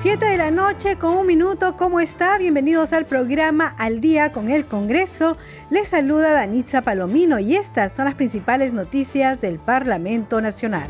Siete de la noche con un minuto, ¿cómo está? Bienvenidos al programa Al Día con el Congreso. Les saluda Danitza Palomino y estas son las principales noticias del Parlamento Nacional.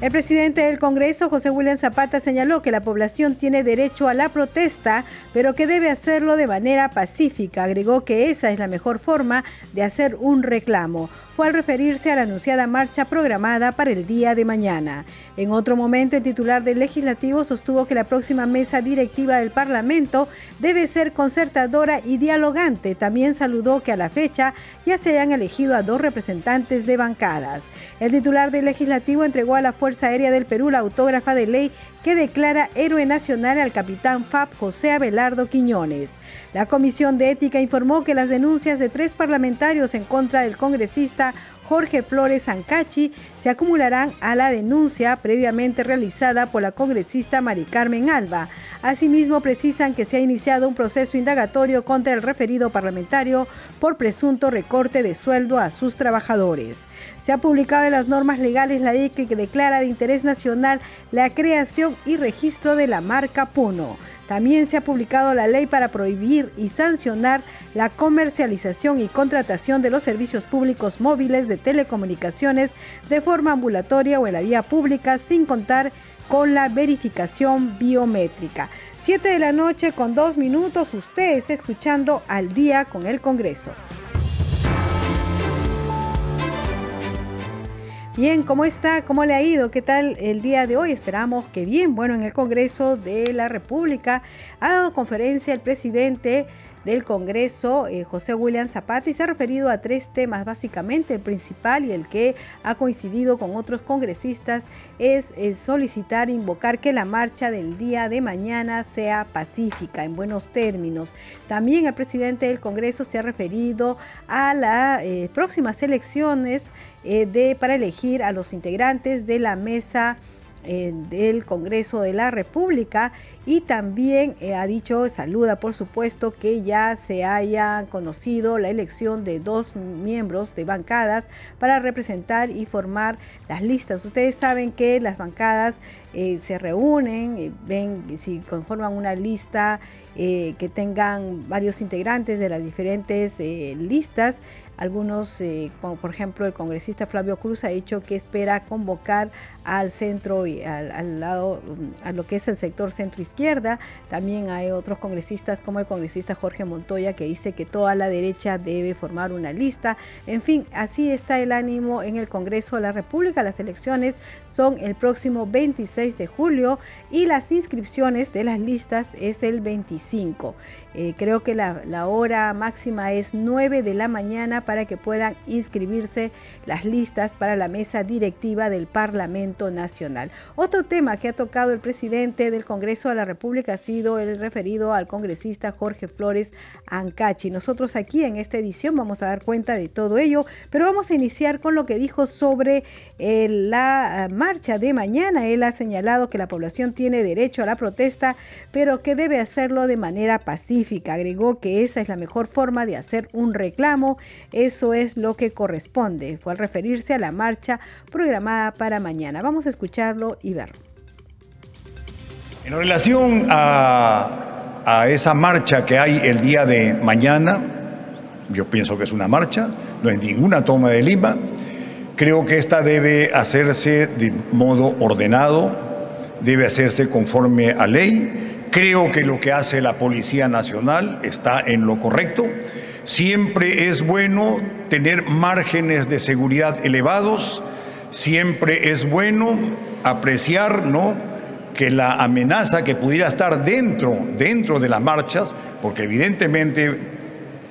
El presidente del Congreso, José William Zapata, señaló que la población tiene derecho a la protesta, pero que debe hacerlo de manera pacífica. Agregó que esa es la mejor forma de hacer un reclamo al referirse a la anunciada marcha programada para el día de mañana. En otro momento, el titular del legislativo sostuvo que la próxima mesa directiva del Parlamento debe ser concertadora y dialogante. También saludó que a la fecha ya se hayan elegido a dos representantes de bancadas. El titular del legislativo entregó a la Fuerza Aérea del Perú la autógrafa de ley que declara héroe nacional al capitán FAB José Abelardo Quiñones. La Comisión de Ética informó que las denuncias de tres parlamentarios en contra del congresista Jorge Flores Ancachi se acumularán a la denuncia previamente realizada por la congresista Mari Carmen Alba. Asimismo, precisan que se ha iniciado un proceso indagatorio contra el referido parlamentario por presunto recorte de sueldo a sus trabajadores. Se ha publicado en las normas legales la ley que declara de interés nacional la creación y registro de la marca Puno. También se ha publicado la ley para prohibir y sancionar la comercialización y contratación de los servicios públicos móviles de telecomunicaciones de forma ambulatoria o en la vía pública sin contar con la verificación biométrica. Siete de la noche con dos minutos, usted está escuchando al día con el Congreso. Bien, ¿cómo está? ¿Cómo le ha ido? ¿Qué tal el día de hoy? Esperamos que bien. Bueno, en el Congreso de la República ha dado conferencia el presidente del Congreso, eh, José William Zapata, se ha referido a tres temas básicamente. El principal y el que ha coincidido con otros congresistas es, solicitar, invocar que la marcha del día de mañana sea pacífica, en buenos términos. También el presidente del Congreso se ha referido a las eh, próximas elecciones eh, de, para elegir a los integrantes de la mesa del Congreso de la República y también eh, ha dicho, saluda por supuesto, que ya se haya conocido la elección de dos miembros de bancadas para representar y formar las listas. Ustedes saben que las bancadas eh, se reúnen, eh, ven si conforman una lista que tengan varios integrantes de las diferentes listas algunos, eh, como por ejemplo el congresista Flavio Cruz ha dicho que espera convocar al centro y al, lado, mm, a lo que es el sector centro izquierda. También hay otros congresistas como el congresista Jorge Montoya que dice que toda la derecha debe formar una lista. En fin, así está el ánimo en el Congreso de la República. Las elecciones son el próximo 26 de julio y las inscripciones de las listas es el 25. Eh, creo que la, hora máxima es 9 de la mañana para que puedan inscribirse las listas para la mesa directiva del Parlamento Nacional. Otro tema que ha tocado el presidente del Congreso de la República ha sido el referido al congresista Jorge Flores Ancachi. Nosotros aquí en esta edición vamos a dar cuenta de todo ello, pero vamos a iniciar con lo que dijo sobre eh, la ah, marcha de mañana. Él ha señalado que la población tiene derecho a la protesta, pero que debe hacerlo de manera pacífica. Agregó que esa es la mejor forma de hacer un reclamo eso es lo que corresponde. Fue al referirse a la marcha programada para mañana. Vamos a escucharlo y verlo. En relación a, a esa marcha que hay el día de mañana, yo pienso que es una marcha, no es ninguna toma de Lima. Creo que esta debe hacerse de modo ordenado, debe hacerse conforme a ley. Creo que lo que hace la Policía Nacional está en lo correcto. Siempre es bueno tener márgenes de seguridad elevados, siempre es bueno apreciar, ¿no? que la amenaza que pudiera estar dentro, dentro de las marchas, porque evidentemente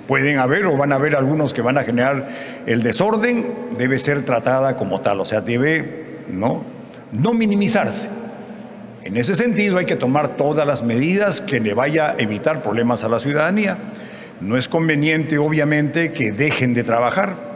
pueden haber o van a haber algunos que van a generar el desorden, debe ser tratada como tal, o sea, debe no, no minimizarse. En ese sentido hay que tomar todas las medidas que le vaya a evitar problemas a la ciudadanía. No es conveniente, obviamente, que dejen de trabajar,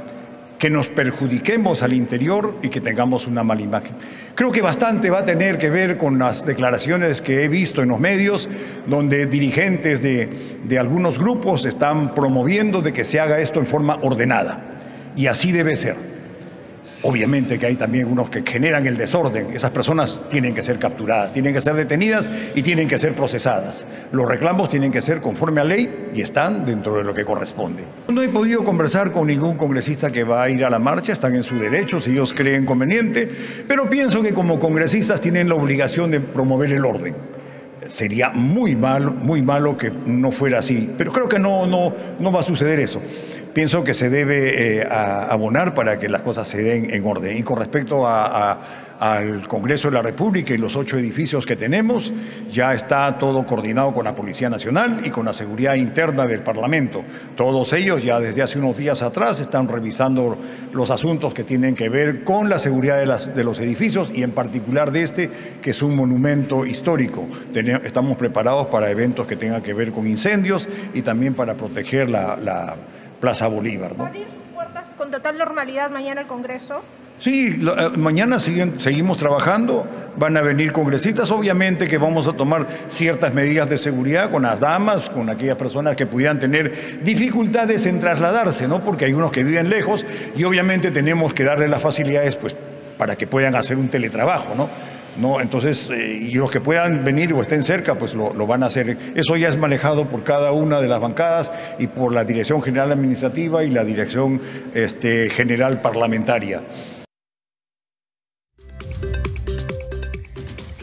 que nos perjudiquemos al interior y que tengamos una mala imagen. Creo que bastante va a tener que ver con las declaraciones que he visto en los medios, donde dirigentes de, de algunos grupos están promoviendo de que se haga esto en forma ordenada. Y así debe ser. Obviamente que hay también unos que generan el desorden. Esas personas tienen que ser capturadas, tienen que ser detenidas y tienen que ser procesadas. Los reclamos tienen que ser conforme a ley y están dentro de lo que corresponde. No he podido conversar con ningún congresista que va a ir a la marcha, están en su derecho si ellos creen conveniente, pero pienso que como congresistas tienen la obligación de promover el orden sería muy malo, muy malo que no fuera así, pero creo que no, no, no va a suceder eso pienso que se debe eh, abonar para que las cosas se den en orden. Y con respecto al Congreso de la República y los ocho edificios que tenemos, ya está todo coordinado con la Policía Nacional y con la seguridad interna del Parlamento. Todos ellos ya desde hace unos días atrás están revisando los asuntos que tienen que ver con la seguridad de, los edificios y en particular de este, que es un monumento histórico. estamos preparados para eventos que tengan que ver con incendios y también para proteger la Plaza Bolívar. ¿no? abrir sus puertas con total normalidad mañana al Congreso? Sí, eh, mañana siguen, seguimos trabajando, van a venir congresistas, obviamente que vamos a tomar ciertas medidas de seguridad con las damas, con aquellas personas que pudieran tener dificultades en trasladarse, ¿no? Porque hay unos que viven lejos y obviamente tenemos que darle las facilidades pues, para que puedan hacer un teletrabajo, ¿no? ¿No? Entonces, eh, y los que puedan venir o estén cerca, pues lo, lo, van a hacer. Eso ya es manejado por cada una de las bancadas y por la Dirección General Administrativa y la Dirección este, General Parlamentaria.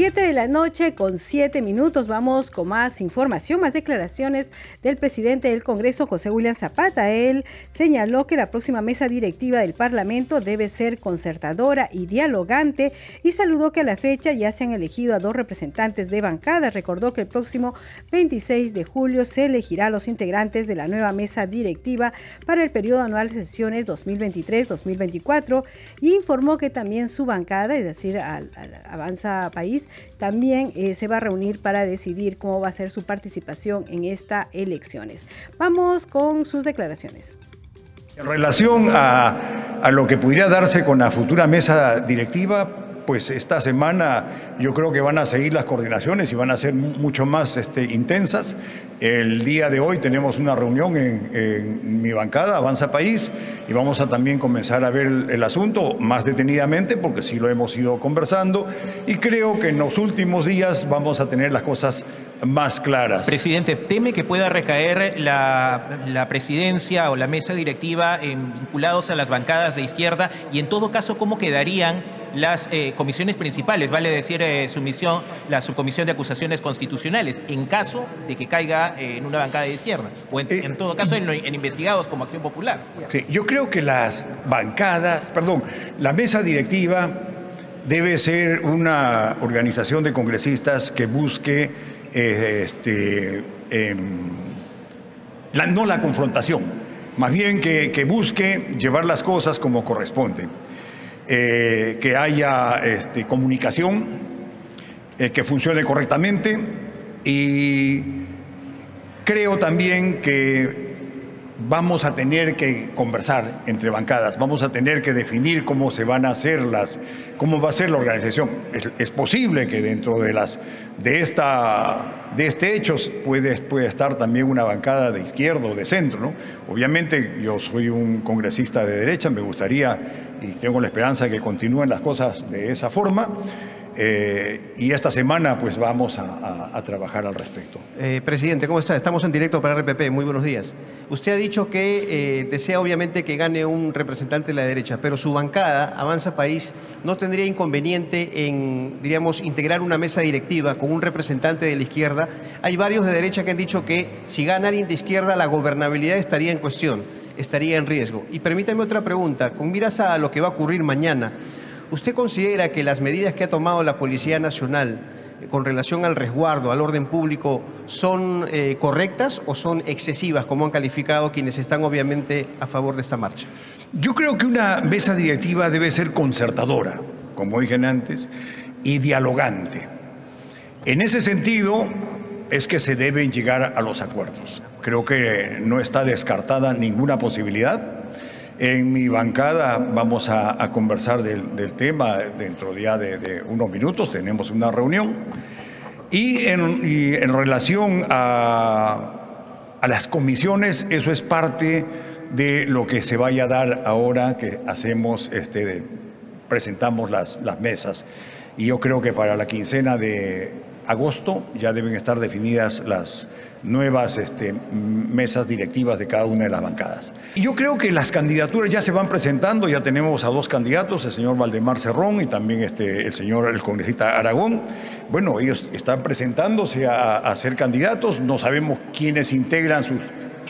7 de la noche con 7 minutos vamos con más información, más declaraciones del presidente del Congreso, José William Zapata. Él señaló que la próxima mesa directiva del Parlamento debe ser concertadora y dialogante y saludó que a la fecha ya se han elegido a dos representantes de bancada. Recordó que el próximo 26 de julio se elegirá a los integrantes de la nueva mesa directiva para el periodo anual de sesiones 2023-2024 y informó que también su bancada, es decir, Avanza País, también eh, se va a reunir para decidir cómo va a ser su participación en estas elecciones. Vamos con sus declaraciones. En relación a, a lo que pudiera darse con la futura mesa directiva, pues esta semana yo creo que van a seguir las coordinaciones y van a ser mucho más este, intensas. El día de hoy tenemos una reunión en, mi bancada, Avanza País, y vamos a también comenzar a ver el, asunto más detenidamente porque sí lo hemos ido conversando y creo que en los últimos días vamos a tener las cosas más claras. Presidente, ¿teme que pueda recaer la, presidencia o la mesa directiva en, vinculados a las bancadas de izquierda y en todo caso cómo quedarían las eh, comisiones principales, vale decir eh, su misión, la subcomisión de acusaciones constitucionales, en caso de que caiga eh, en una bancada de izquierda, o en, todo caso en, investigados como Acción Popular. yo creo que las bancadas, perdón, la mesa directiva debe ser una organización de congresistas que busque este, em, la, no la confrontación, más bien que, que busque llevar las cosas como corresponde. Eh, que haya este, comunicación, eh, que funcione correctamente y creo también que vamos a tener que conversar entre bancadas, vamos a tener que definir cómo se van a hacer las, cómo va a ser la organización. Es, posible que dentro de las de esta de este hecho puede, puede estar también una bancada de izquierda o de centro, ¿no? Obviamente yo soy un congresista de derecha, me gustaría y tengo la esperanza de que continúen las cosas de esa forma. Eh, y esta semana pues vamos a, trabajar al respecto. Eh, presidente, ¿cómo está? Estamos en directo para RPP, muy buenos días. Usted ha dicho que eh, desea obviamente que gane un representante de la derecha, pero su bancada, Avanza País, no tendría inconveniente en, diríamos, integrar una mesa directiva con un representante de la izquierda. Hay varios de derecha que han dicho que si gana alguien de izquierda, la gobernabilidad estaría en cuestión estaría en riesgo. Y permítame otra pregunta, con miras a lo que va a ocurrir mañana, ¿usted considera que las medidas que ha tomado la Policía Nacional eh, con relación al resguardo, al orden público, son eh, correctas o son excesivas, como han calificado quienes están obviamente a favor de esta marcha? Yo creo que una mesa directiva debe ser concertadora, como dije antes, y dialogante. En ese sentido es que se deben llegar a los acuerdos. Creo que no está descartada ninguna posibilidad. En mi bancada vamos a, conversar del, tema dentro ya de, unos minutos, tenemos una reunión. Y en, relación a, las comisiones, eso es parte de lo que se vaya a dar ahora que hacemos, este, presentamos las, las mesas. Y yo creo que para la quincena de agosto ya deben estar definidas las nuevas este, mesas directivas de cada una de las bancadas. Y yo creo que las candidaturas ya se van presentando, ya tenemos a dos candidatos, el señor Valdemar Cerrón y también este, el señor, el congresista Aragón. Bueno, ellos están presentándose a, a ser candidatos, no sabemos quiénes integran sus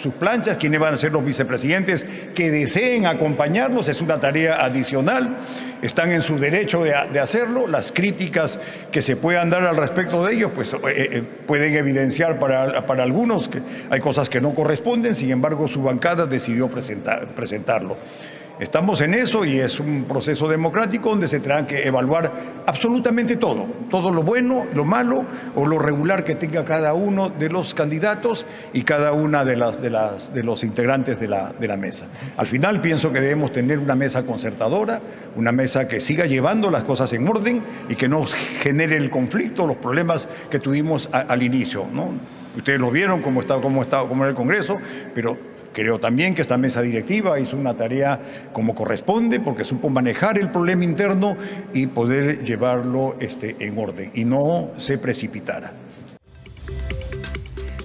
sus planchas, quiénes van a ser los vicepresidentes que deseen acompañarlos, es una tarea adicional, están en su derecho de, hacerlo, las críticas que se puedan dar al respecto de ellos, pues eh, eh, pueden evidenciar para, para, algunos que hay cosas que no corresponden, sin embargo su bancada decidió presentar, presentarlo. Estamos en eso y es un proceso democrático donde se tendrá que evaluar absolutamente todo, todo lo bueno, lo malo o lo regular que tenga cada uno de los candidatos y cada una de, las, de, las, de los integrantes de la, de la mesa. Al final pienso que debemos tener una mesa concertadora, una mesa que siga llevando las cosas en orden y que no genere el conflicto, los problemas que tuvimos al inicio. ¿no? Ustedes lo vieron cómo estaba, cómo estaba, cómo era el Congreso, pero Creo también que esta mesa directiva hizo una tarea como corresponde porque supo manejar el problema interno y poder llevarlo este, en orden y no se precipitara.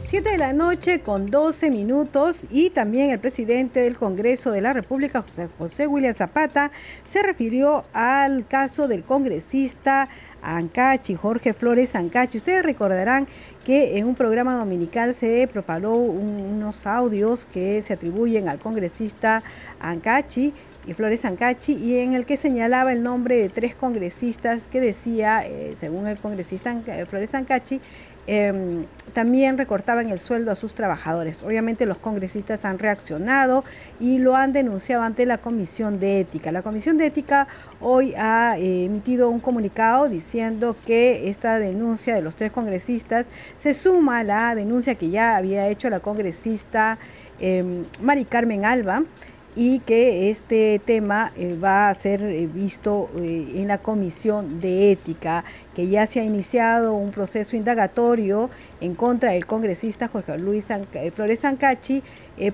7 de la noche con 12 minutos y también el presidente del Congreso de la República, José, José William Zapata, se refirió al caso del congresista Ancachi, Jorge Flores Ancachi. Ustedes recordarán que en un programa dominical se propagó unos audios que se atribuyen al congresista Ancachi y Flores Ancachi y en el que señalaba el nombre de tres congresistas que decía, eh, según el congresista Flores Ancachi, Em, también recortaban el sueldo a sus trabajadores. Obviamente los congresistas han reaccionado y lo han denunciado ante la Comisión de Ética. La Comisión de Ética hoy ha eh, emitido un comunicado diciendo que esta denuncia de los tres congresistas se suma a la denuncia que ya había hecho la congresista em, Mari Carmen Alba y que este tema eh, va a ser eh, visto eh, en la Comisión de Ética, que ya se ha iniciado un proceso indagatorio en contra del congresista Jorge Luis Flores Sancachi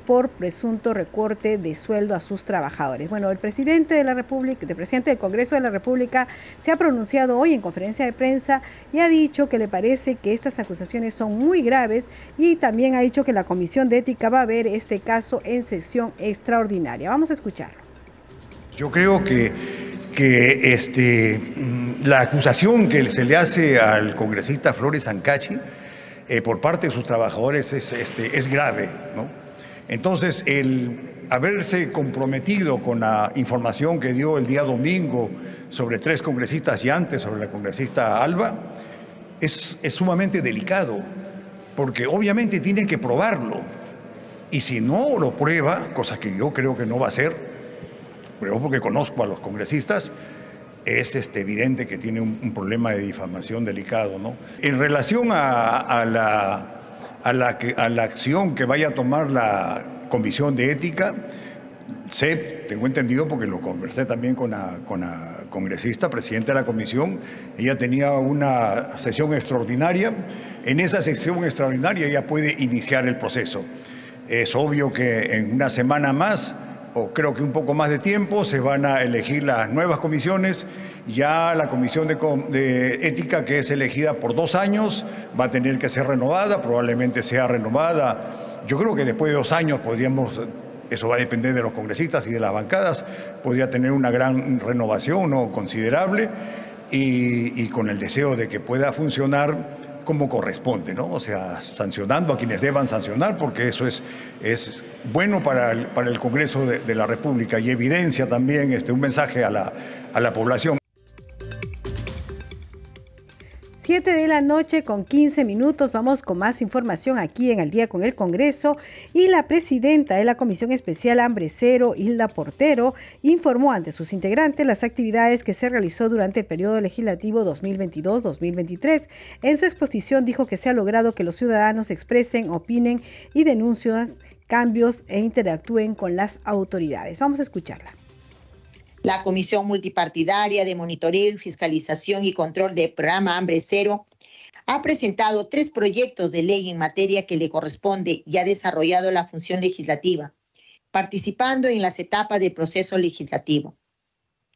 por presunto recorte de sueldo a sus trabajadores. Bueno, el presidente de la República, el presidente del Congreso de la República se ha pronunciado hoy en conferencia de prensa y ha dicho que le parece que estas acusaciones son muy graves y también ha dicho que la Comisión de Ética va a ver este caso en sesión extraordinaria. Vamos a escucharlo. Yo creo que, que este, mm, la acusación que se le hace al congresista Flores Ancachi eh, por parte de sus trabajadores es, este, es grave. ¿no? Entonces, el haberse comprometido con la información que dio el día domingo sobre tres congresistas y antes sobre la congresista Alba, es, es sumamente delicado, porque obviamente tiene que probarlo. Y si no lo prueba, cosa que yo creo que no va a ser, pero porque conozco a los congresistas, es este, evidente que tiene un, problema de difamación delicado. ¿no? En relación a, la, a, la, a la acción que vaya a tomar la Comisión de Ética, sé, tengo entendido porque lo conversé también con la, con la congresista, presidenta de la comisión, ella tenía una sesión extraordinaria, en esa sesión extraordinaria ella puede iniciar el proceso. Es obvio que en una semana más, o creo que un poco más de tiempo, se van a elegir las nuevas comisiones. Ya la comisión de, ética, que es elegida por dos años, va a tener que ser renovada, probablemente sea renovada. Yo creo que después de dos años podríamos eso va a depender de los congresistas y de las bancadas, podría tener una gran renovación ¿no? considerable y, con el deseo de que pueda funcionar como corresponde, ¿no? O sea, sancionando a quienes deban sancionar, porque eso es, es bueno para el, para el Congreso de, la República y evidencia también este, un mensaje a la, a la población. 7 de la noche con 15 minutos. Vamos con más información aquí en Al día con el Congreso. Y la presidenta de la Comisión Especial Hambre Cero, Hilda Portero, informó ante sus integrantes las actividades que se realizó durante el periodo legislativo 2022-2023. En su exposición dijo que se ha logrado que los ciudadanos expresen, opinen y denuncien cambios e interactúen con las autoridades. Vamos a escucharla. La Comisión Multipartidaria de Monitoreo Fiscalización y Control del Programa Hambre Cero ha presentado tres proyectos de ley en materia que le corresponde y ha desarrollado la función legislativa, participando en las etapas del proceso legislativo.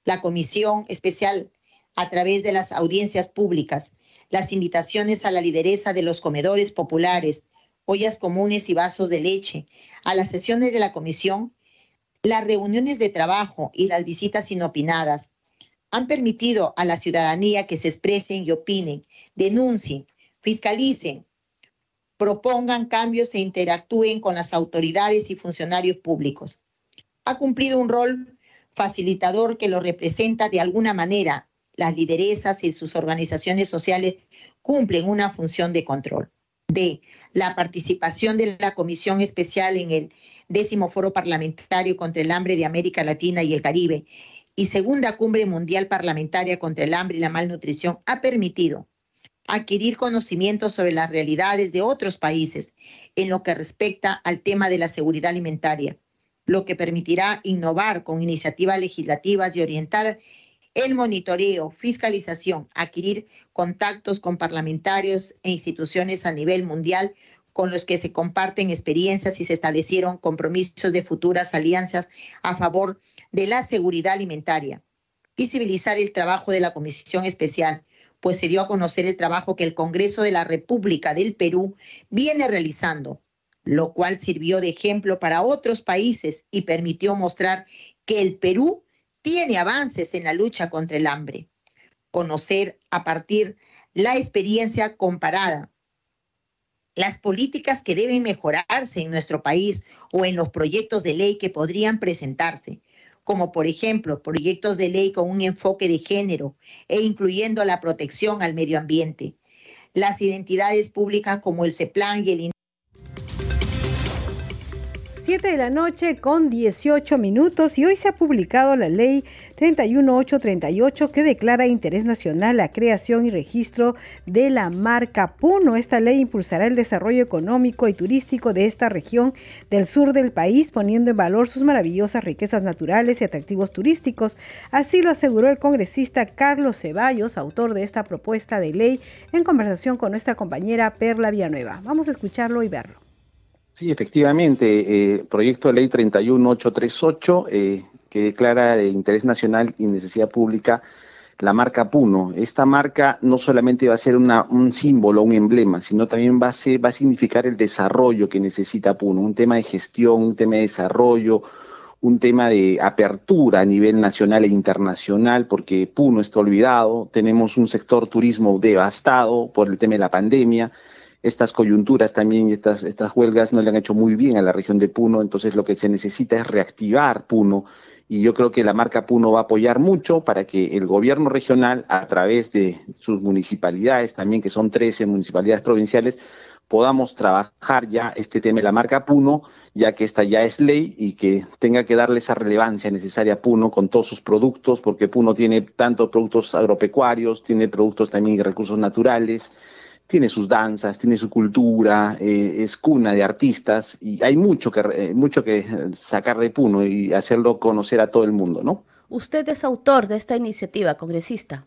La Comisión Especial, a través de las audiencias públicas, las invitaciones a la lideresa de los comedores populares, ollas comunes y vasos de leche, a las sesiones de la Comisión, las reuniones de trabajo y las visitas inopinadas han permitido a la ciudadanía que se expresen y opinen, denuncien, fiscalicen, propongan cambios e interactúen con las autoridades y funcionarios públicos. Ha cumplido un rol facilitador que lo representa de alguna manera. Las lideresas y sus organizaciones sociales cumplen una función de control. D. La participación de la Comisión Especial en el décimo Foro Parlamentario contra el Hambre de América Latina y el Caribe y segunda Cumbre Mundial Parlamentaria contra el Hambre y la Malnutrición ha permitido adquirir conocimientos sobre las realidades de otros países en lo que respecta al tema de la seguridad alimentaria, lo que permitirá innovar con iniciativas legislativas y orientar el monitoreo, fiscalización, adquirir contactos con parlamentarios e instituciones a nivel mundial con los que se comparten experiencias y se establecieron compromisos de futuras alianzas a favor de la seguridad alimentaria. Visibilizar el trabajo de la Comisión Especial, pues se dio a conocer el trabajo que el Congreso de la República del Perú viene realizando, lo cual sirvió de ejemplo para otros países y permitió mostrar que el Perú tiene avances en la lucha contra el hambre. Conocer a partir la experiencia comparada las políticas que deben mejorarse en nuestro país o en los proyectos de ley que podrían presentarse, como por ejemplo proyectos de ley con un enfoque de género e incluyendo la protección al medio ambiente. Las identidades públicas como el CEPLAN y el 7 de la noche con 18 minutos y hoy se ha publicado la ley 31838 que declara interés nacional la creación y registro de la marca Puno. Esta ley impulsará el desarrollo económico y turístico de esta región del sur del país poniendo en valor sus maravillosas riquezas naturales y atractivos turísticos. Así lo aseguró el congresista Carlos Ceballos, autor de esta propuesta de ley, en conversación con nuestra compañera Perla Villanueva. Vamos a escucharlo y verlo. Sí, efectivamente, eh, proyecto de ley 31838 eh, que declara de interés nacional y necesidad pública la marca Puno. Esta marca no solamente va a ser un símbolo, un emblema, sino también va a, ser, va a significar el desarrollo que necesita Puno, un tema de gestión, un tema de desarrollo, un tema de apertura a nivel nacional e internacional, porque Puno está olvidado, tenemos un sector turismo devastado por el tema de la pandemia, estas coyunturas también estas, estas huelgas no le han hecho muy bien a la región de Puno, entonces lo que se necesita es reactivar Puno. Y yo creo que la marca Puno va a apoyar mucho para que el gobierno regional, a través de sus municipalidades, también que son 13 municipalidades provinciales, podamos trabajar ya este tema de la marca Puno, ya que esta ya es ley y que tenga que darle esa relevancia necesaria a Puno con todos sus productos, porque Puno tiene tantos productos agropecuarios, tiene productos también y recursos naturales, tiene sus danzas, tiene su cultura, eh, es cuna de artistas y hay mucho que, eh, mucho que sacar de Puno y hacerlo conocer a todo el mundo, ¿no? Usted es autor de esta iniciativa, congresista.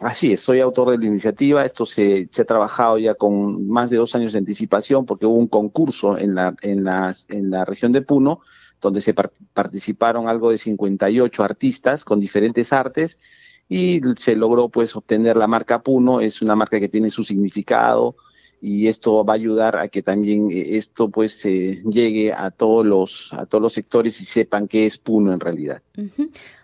Así es, soy autor de la iniciativa. Esto se, se, ha trabajado ya con más de dos años de anticipación porque hubo un concurso en la, en la, en la región de Puno donde se participaron algo de 58 artistas con diferentes artes y se logró pues obtener la marca Puno, es una marca que tiene su significado y esto va a ayudar a que también eh, esto pues llegue a todos los a todos los sectores y sepan qué es Puno en realidad.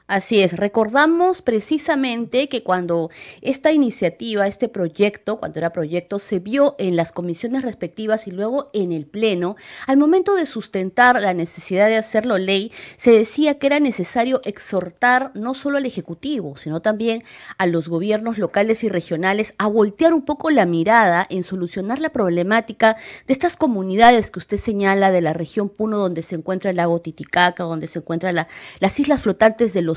Así es, recordamos precisamente que cuando esta iniciativa, este proyecto, cuando era proyecto, se vio en las comisiones respectivas y luego en el Pleno, al momento de sustentar la necesidad de hacerlo ley, se decía que era necesario exhortar no solo al Ejecutivo, sino también a los gobiernos locales y regionales a voltear un poco la mirada en solucionar la problemática de estas comunidades que usted señala de la región Puno, donde se encuentra el lago Titicaca, donde se encuentran las islas flotantes de los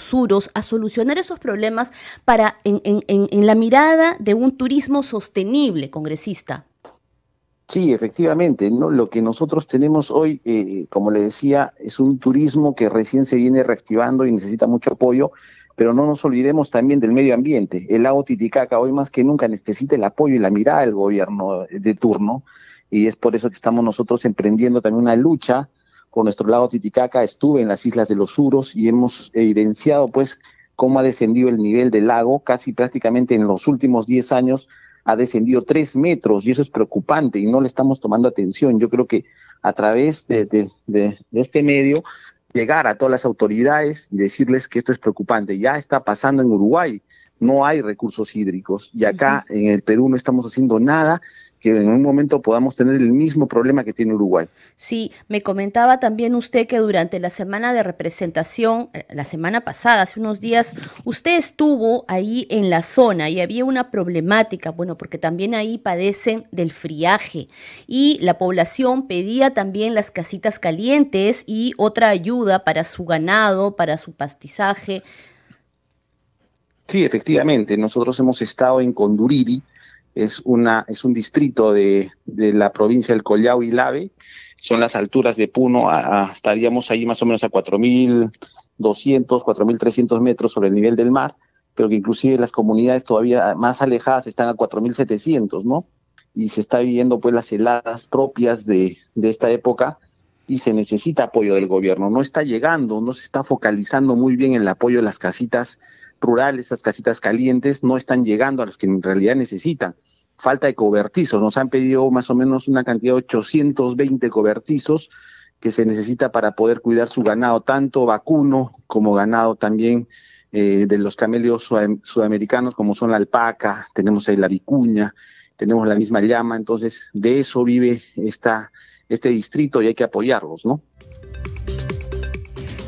a solucionar esos problemas para en, en, la mirada de un turismo sostenible, congresista. Sí, efectivamente, ¿no? Lo que nosotros tenemos hoy, eh, como le decía, es un turismo que recién se viene reactivando y necesita mucho apoyo, pero no nos olvidemos también del medio ambiente. El lago Titicaca hoy más que nunca necesita el apoyo y la mirada del gobierno de turno, y es por eso que estamos nosotros emprendiendo también una lucha por nuestro lago Titicaca, estuve en las islas de los Suros y hemos evidenciado pues cómo ha descendido el nivel del lago, casi prácticamente en los últimos 10 años ha descendido 3 metros y eso es preocupante y no le estamos tomando atención. Yo creo que a través de, de este medio llegar a todas las autoridades y decirles que esto es preocupante. Ya está pasando en Uruguay, no hay recursos hídricos y acá en el Perú no estamos haciendo nada que en un momento podamos tener el mismo problema que tiene Uruguay. Sí, me comentaba también usted que durante la semana de representación, eh, la semana pasada, hace unos días, usted estuvo ahí en la zona y había una problemática, bueno, porque también ahí padecen del friaje y la población pedía también las casitas calientes y otra ayuda para su ganado, para su pastizaje. Sí, efectivamente, nosotros hemos estado en Conduriri, es, una, es un distrito de, de la provincia del Collao y Lave, son las alturas de Puno, estaríamos ahí más o menos a 4.200, 4.300 metros sobre el nivel del mar, pero que inclusive las comunidades todavía más alejadas están a 4.700, ¿no? Y se está viviendo pues las heladas propias de, de esta época y se necesita apoyo del gobierno. No está llegando, no se está focalizando muy bien en el apoyo de las casitas rurales, esas casitas calientes, no están llegando a los que en realidad necesitan. Falta de cobertizos, nos han pedido más o menos una cantidad de 820 cobertizos que se necesita para poder cuidar su ganado, tanto vacuno como ganado también eh, de los camelios sudamericanos, como son la alpaca, tenemos ahí la vicuña, tenemos la misma llama, entonces de eso vive esta, este distrito y hay que apoyarlos, ¿no?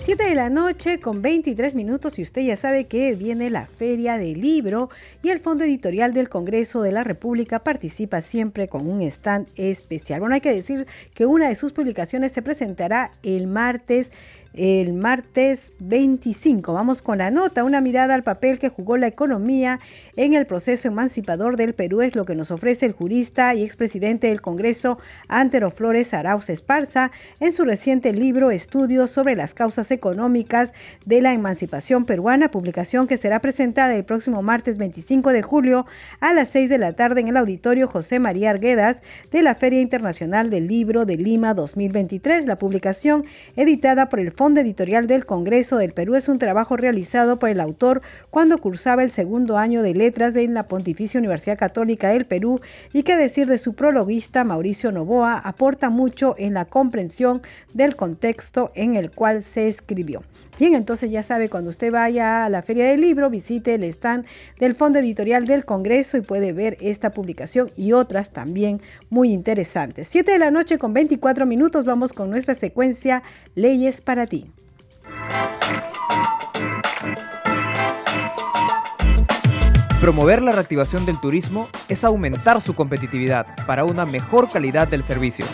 7 de la noche con 23 minutos y usted ya sabe que viene la Feria del Libro y el Fondo Editorial del Congreso de la República participa siempre con un stand especial. Bueno, hay que decir que una de sus publicaciones se presentará el martes el martes 25. Vamos con la nota, una mirada al papel que jugó la economía en el proceso emancipador del Perú es lo que nos ofrece el jurista y expresidente del Congreso, Antero Flores Arauz Esparza, en su reciente libro Estudios sobre las causas económicas de la emancipación peruana, publicación que será presentada el próximo martes 25 de julio a las 6 de la tarde en el auditorio José María Arguedas de la Feria Internacional del Libro de Lima 2023. La publicación, editada por el Fondo Editorial del Congreso del Perú es un trabajo realizado por el autor cuando cursaba el segundo año de letras en la Pontificia Universidad Católica del Perú y que decir de su prologuista Mauricio Novoa aporta mucho en la comprensión del contexto en el cual se escribió. Bien, entonces ya sabe, cuando usted vaya a la Feria del Libro, visite el stand del Fondo Editorial del Congreso y puede ver esta publicación y otras también muy interesantes. 7 de la noche con 24 minutos vamos con nuestra secuencia Leyes para ti. Promover la reactivación del turismo es aumentar su competitividad para una mejor calidad del servicio.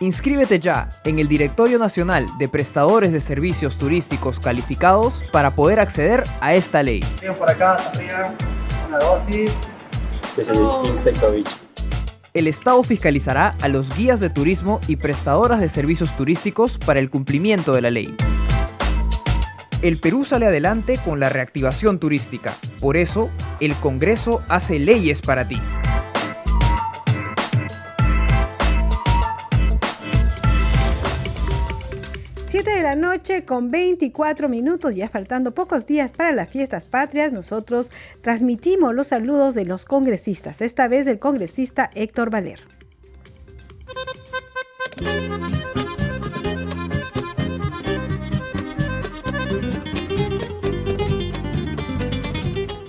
Inscríbete ya en el Directorio Nacional de Prestadores de Servicios Turísticos Calificados para poder acceder a esta ley. El Estado fiscalizará a los guías de turismo y prestadoras de servicios turísticos para el cumplimiento de la ley. El Perú sale adelante con la reactivación turística. Por eso, el Congreso hace leyes para ti. La noche con 24 minutos, ya faltando pocos días para las fiestas patrias, nosotros transmitimos los saludos de los congresistas, esta vez del congresista Héctor Valer.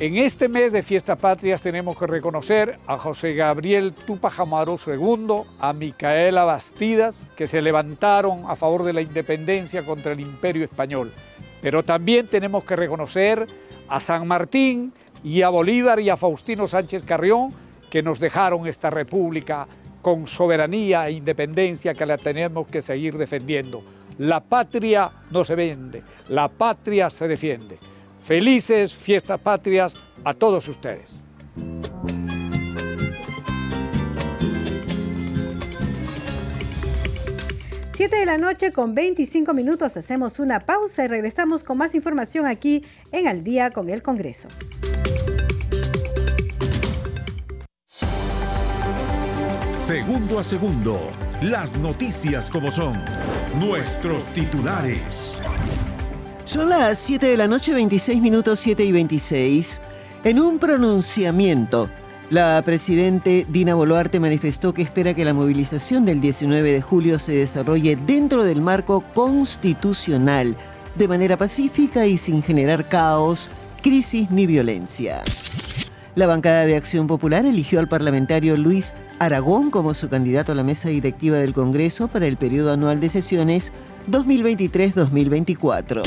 En este mes de Fiestas Patrias tenemos que reconocer a José Gabriel Tupac Amaru II, a Micaela Bastidas, que se levantaron a favor de la independencia contra el imperio español. Pero también tenemos que reconocer a San Martín y a Bolívar y a Faustino Sánchez Carrión, que nos dejaron esta república con soberanía e independencia que la tenemos que seguir defendiendo. La patria no se vende, la patria se defiende. Felices fiestas patrias a todos ustedes. Siete de la noche con 25 minutos hacemos una pausa y regresamos con más información aquí en Al día con el Congreso. Segundo a segundo, las noticias como son, nuestros titulares. Son las 7 de la noche, 26 minutos 7 y 26. En un pronunciamiento, la presidente Dina Boluarte manifestó que espera que la movilización del 19 de julio se desarrolle dentro del marco constitucional, de manera pacífica y sin generar caos, crisis ni violencia. La bancada de Acción Popular eligió al parlamentario Luis Aragón como su candidato a la mesa directiva del Congreso para el periodo anual de sesiones 2023-2024.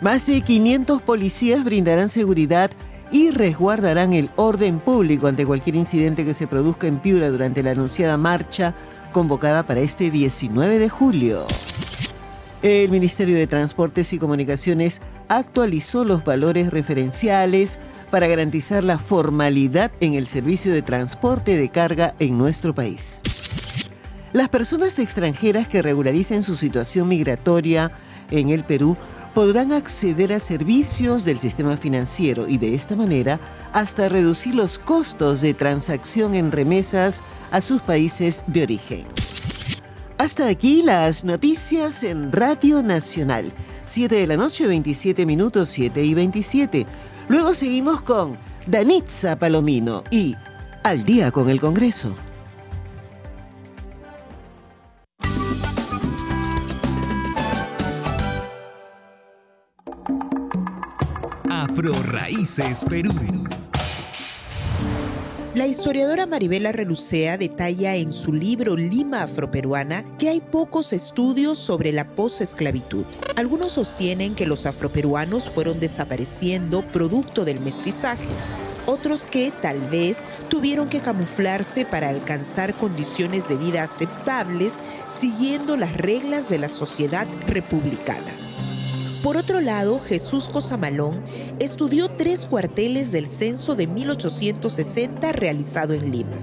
Más de 500 policías brindarán seguridad y resguardarán el orden público ante cualquier incidente que se produzca en Piura durante la anunciada marcha convocada para este 19 de julio. El Ministerio de Transportes y Comunicaciones actualizó los valores referenciales para garantizar la formalidad en el servicio de transporte de carga en nuestro país. Las personas extranjeras que regularicen su situación migratoria en el Perú podrán acceder a servicios del sistema financiero y de esta manera hasta reducir los costos de transacción en remesas a sus países de origen. Hasta aquí las noticias en Radio Nacional. 7 de la noche, 27 minutos, 7 y 27. Luego seguimos con Danitza Palomino y Al día con el Congreso. Perú. La historiadora Maribela Relucea detalla en su libro Lima Afroperuana que hay pocos estudios sobre la posesclavitud. Algunos sostienen que los afroperuanos fueron desapareciendo producto del mestizaje. Otros que tal vez tuvieron que camuflarse para alcanzar condiciones de vida aceptables siguiendo las reglas de la sociedad republicana. Por otro lado, Jesús Cosamalón estudió tres cuarteles del censo de 1860 realizado en Lima,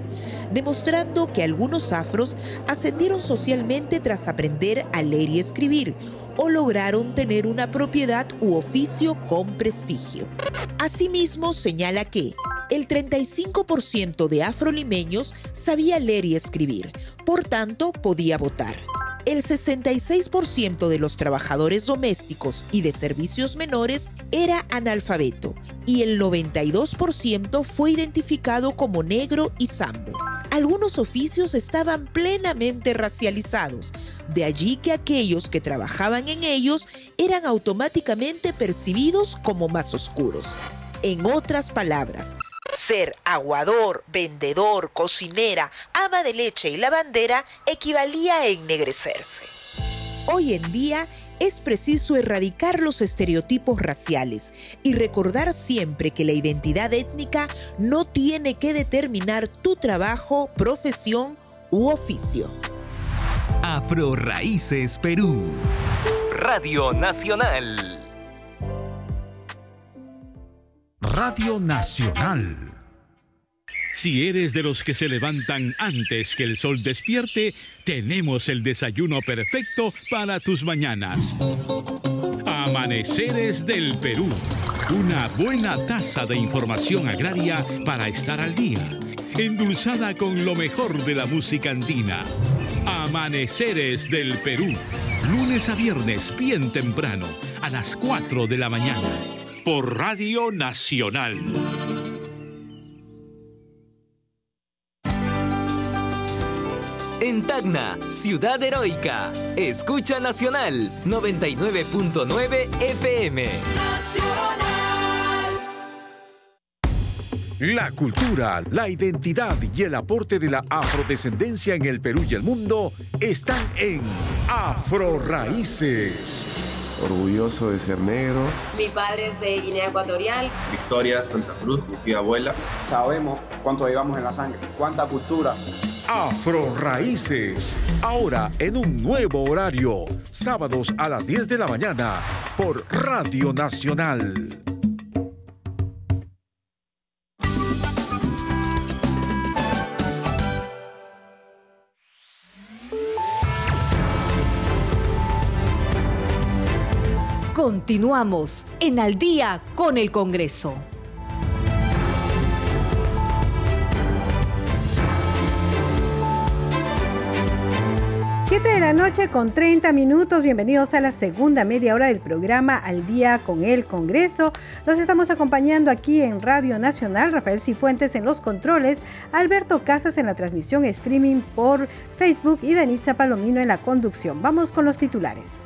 demostrando que algunos afros ascendieron socialmente tras aprender a leer y escribir o lograron tener una propiedad u oficio con prestigio. Asimismo, señala que el 35% de afrolimeños sabía leer y escribir, por tanto podía votar el 66% de los trabajadores domésticos y de servicios menores era analfabeto y el 92% fue identificado como negro y sambo. Algunos oficios estaban plenamente racializados, de allí que aquellos que trabajaban en ellos eran automáticamente percibidos como más oscuros. En otras palabras, ser aguador, vendedor, cocinera, ama de leche y lavandera equivalía a ennegrecerse. Hoy en día es preciso erradicar los estereotipos raciales y recordar siempre que la identidad étnica no tiene que determinar tu trabajo, profesión u oficio. Afro Raíces Perú. Radio Nacional. Radio Nacional. Si eres de los que se levantan antes que el sol despierte, tenemos el desayuno perfecto para tus mañanas. Amaneceres del Perú. Una buena taza de información agraria para estar al día. Endulzada con lo mejor de la música andina. Amaneceres del Perú. Lunes a viernes, bien temprano, a las 4 de la mañana por Radio Nacional. En Tacna, Ciudad Heroica, Escucha Nacional 99.9 FM. La cultura, la identidad y el aporte de la afrodescendencia en el Perú y el mundo están en Afro Raíces. Orgulloso de ser negro. Mi padre es de Guinea Ecuatorial. Victoria Santa Cruz, mi tía abuela. Sabemos cuánto llevamos en la sangre, cuánta cultura. Afro Raíces, ahora en un nuevo horario, sábados a las 10 de la mañana por Radio Nacional. Continuamos en Al día con el Congreso. Siete de la noche con 30 minutos. Bienvenidos a la segunda media hora del programa Al día con el Congreso. Los estamos acompañando aquí en Radio Nacional. Rafael Cifuentes en los controles, Alberto Casas en la transmisión streaming por Facebook y Danitza Palomino en la conducción. Vamos con los titulares.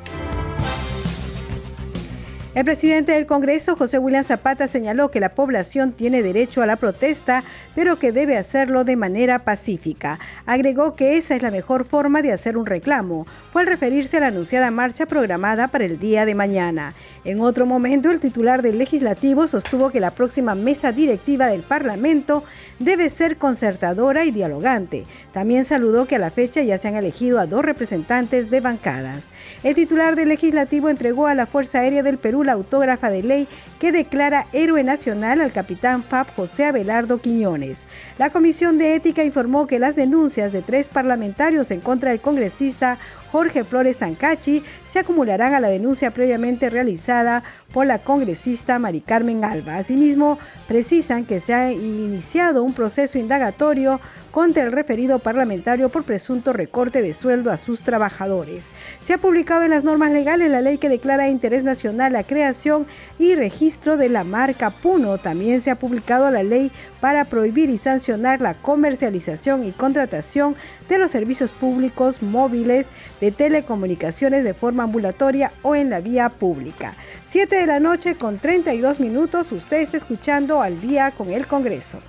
El presidente del Congreso, José William Zapata, señaló que la población tiene derecho a la protesta, pero que debe hacerlo de manera pacífica. Agregó que esa es la mejor forma de hacer un reclamo. Fue al referirse a la anunciada marcha programada para el día de mañana. En otro momento, el titular del legislativo sostuvo que la próxima mesa directiva del Parlamento debe ser concertadora y dialogante. También saludó que a la fecha ya se han elegido a dos representantes de bancadas. El titular del legislativo entregó a la Fuerza Aérea del Perú la autógrafa de ley que declara héroe nacional al capitán FAB José Abelardo Quiñones. La Comisión de Ética informó que las denuncias de tres parlamentarios en contra del congresista Jorge Flores Sancachi se acumularán a la denuncia previamente realizada por la congresista Mari Carmen Alba. Asimismo, precisan que se ha iniciado un proceso indagatorio contra el referido parlamentario por presunto recorte de sueldo a sus trabajadores. Se ha publicado en las normas legales la ley que declara de interés nacional la creación y registro de la marca Puno. También se ha publicado la ley para prohibir y sancionar la comercialización y contratación de los servicios públicos móviles de telecomunicaciones de forma ambulatoria o en la vía pública. 7 de la noche con 32 minutos, usted está escuchando al día con el Congreso.